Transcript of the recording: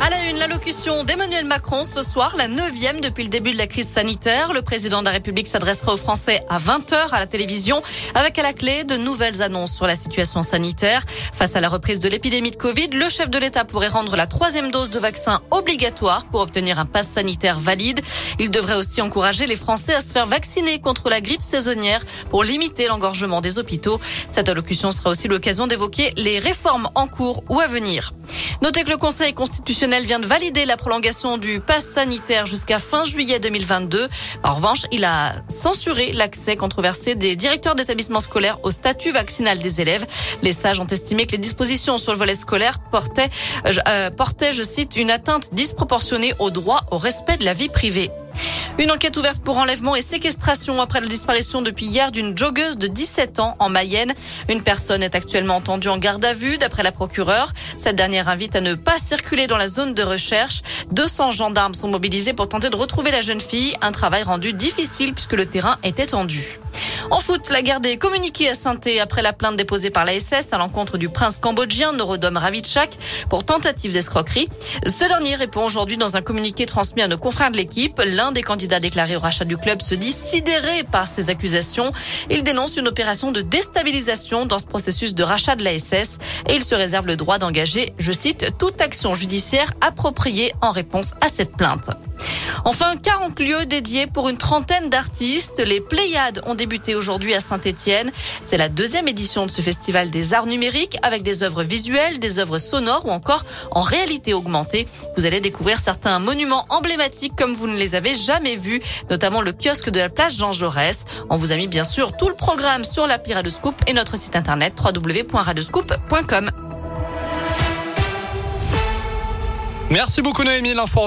À la une, l'allocution d'Emmanuel Macron ce soir, la neuvième depuis le début de la crise sanitaire. Le président de la République s'adressera aux Français à 20h à la télévision avec à la clé de nouvelles annonces sur la situation sanitaire. Face à la reprise de l'épidémie de Covid, le chef de l'État pourrait rendre la troisième dose de vaccin obligatoire pour obtenir un pass sanitaire valide. Il devrait aussi encourager les Français à se faire vacciner contre la grippe saisonnière pour limiter l'engorgement des hôpitaux. Cette allocution sera aussi l'occasion d'évoquer les réformes en cours ou à venir. Notez que le Conseil constitutionnel vient de valider la prolongation du pass sanitaire jusqu'à fin juillet 2022. En revanche, il a censuré l'accès controversé des directeurs d'établissements scolaires au statut vaccinal des élèves. Les sages ont estimé que les dispositions sur le volet scolaire portaient, euh, portaient je cite, une atteinte disproportionnée au droit au respect de la vie privée. Une enquête ouverte pour enlèvement et séquestration après la disparition depuis hier d'une joggeuse de 17 ans en Mayenne. Une personne est actuellement entendue en garde à vue d'après la procureure. Cette dernière invite à ne pas circuler dans la zone de recherche. 200 gendarmes sont mobilisés pour tenter de retrouver la jeune fille. Un travail rendu difficile puisque le terrain était tendu. En foot, la guerre des communiqués à saint après la plainte déposée par la SS à l'encontre du prince cambodgien Norodom Ravitchak pour tentative d'escroquerie. Ce dernier répond aujourd'hui dans un communiqué transmis à nos confrères de l'équipe. L'un des candidats déclarés au rachat du club se dit sidéré par ces accusations. Il dénonce une opération de déstabilisation dans ce processus de rachat de la SS et il se réserve le droit d'engager, je cite, toute action judiciaire appropriée en réponse à cette plainte. Enfin, 40 lieux dédiés pour une trentaine d'artistes. Les Pléiades ont débuté aujourd'hui à Saint-Etienne. C'est la deuxième édition de ce festival des arts numériques avec des œuvres visuelles, des œuvres sonores ou encore en réalité augmentée. Vous allez découvrir certains monuments emblématiques comme vous ne les avez jamais vus, notamment le kiosque de la place Jean Jaurès. On vous a mis bien sûr tout le programme sur l'appli Radescoop et notre site internet www.radescoop.com. Merci beaucoup Noémie, l'info